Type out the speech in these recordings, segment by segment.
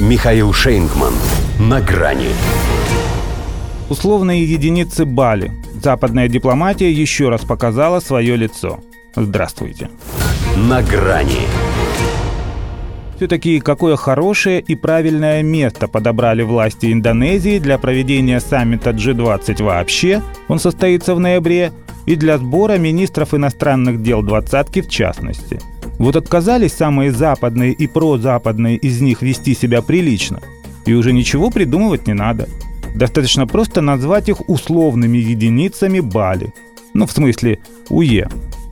Михаил Шейнгман. На грани. Условные единицы Бали. Западная дипломатия еще раз показала свое лицо. Здравствуйте. На грани. Все-таки какое хорошее и правильное место подобрали власти Индонезии для проведения саммита G20 вообще, он состоится в ноябре, и для сбора министров иностранных дел двадцатки в частности. Вот отказались самые западные и прозападные из них вести себя прилично, и уже ничего придумывать не надо. Достаточно просто назвать их условными единицами Бали. Ну, в смысле, УЕ.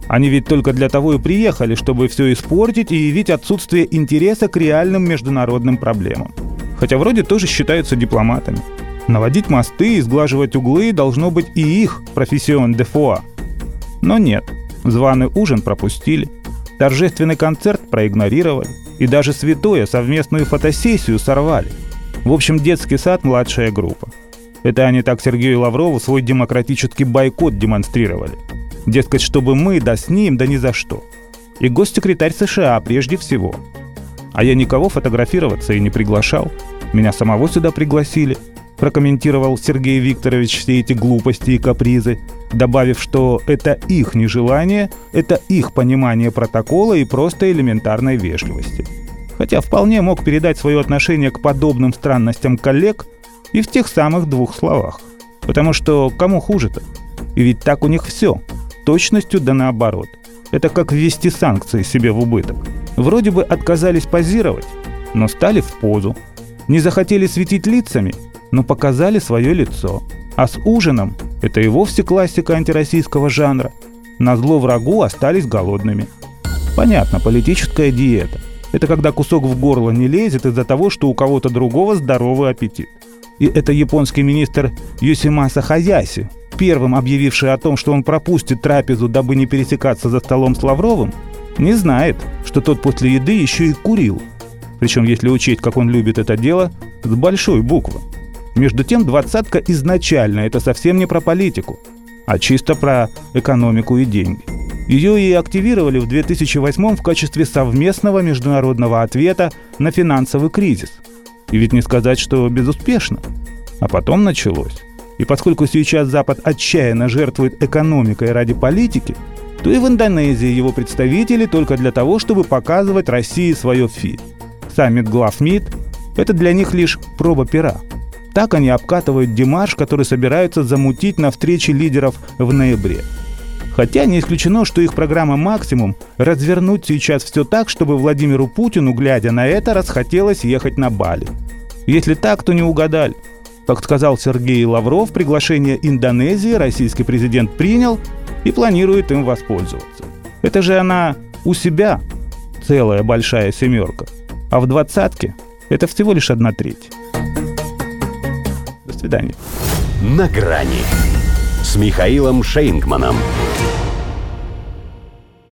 Они ведь только для того и приехали, чтобы все испортить и явить отсутствие интереса к реальным международным проблемам. Хотя вроде тоже считаются дипломатами. Наводить мосты и сглаживать углы должно быть и их профессион де фуа. Но нет, званый ужин пропустили, торжественный концерт проигнорировали и даже святое совместную фотосессию сорвали. В общем, детский сад – младшая группа. Это они так Сергею Лаврову свой демократический бойкот демонстрировали. Дескать, чтобы мы, да с ним, да ни за что. И госсекретарь США прежде всего. А я никого фотографироваться и не приглашал. Меня самого сюда пригласили – прокомментировал Сергей Викторович все эти глупости и капризы, добавив, что это их нежелание, это их понимание протокола и просто элементарной вежливости. Хотя вполне мог передать свое отношение к подобным странностям коллег и в тех самых двух словах. Потому что кому хуже-то? И ведь так у них все. Точностью да наоборот. Это как ввести санкции себе в убыток. Вроде бы отказались позировать, но стали в позу. Не захотели светить лицами – но показали свое лицо. А с ужином, это и вовсе классика антироссийского жанра, на зло врагу остались голодными. Понятно, политическая диета. Это когда кусок в горло не лезет из-за того, что у кого-то другого здоровый аппетит. И это японский министр Юсимаса Хаяси, первым объявивший о том, что он пропустит трапезу, дабы не пересекаться за столом с Лавровым, не знает, что тот после еды еще и курил. Причем, если учесть, как он любит это дело, с большой буквы. Между тем, двадцатка изначально это совсем не про политику, а чисто про экономику и деньги. Ее и активировали в 2008 в качестве совместного международного ответа на финансовый кризис. И ведь не сказать, что безуспешно. А потом началось. И поскольку сейчас Запад отчаянно жертвует экономикой ради политики, то и в Индонезии его представители только для того, чтобы показывать России свое фи. Саммит глав МИД – это для них лишь проба пера – так они обкатывают Димаш, который собираются замутить на встрече лидеров в ноябре. Хотя не исключено, что их программа «Максимум» развернуть сейчас все так, чтобы Владимиру Путину, глядя на это, расхотелось ехать на Бали. Если так, то не угадали. Как сказал Сергей Лавров, приглашение Индонезии российский президент принял и планирует им воспользоваться. Это же она у себя целая большая семерка. А в двадцатке это всего лишь одна треть свидания. На грани с Михаилом Шейнгманом.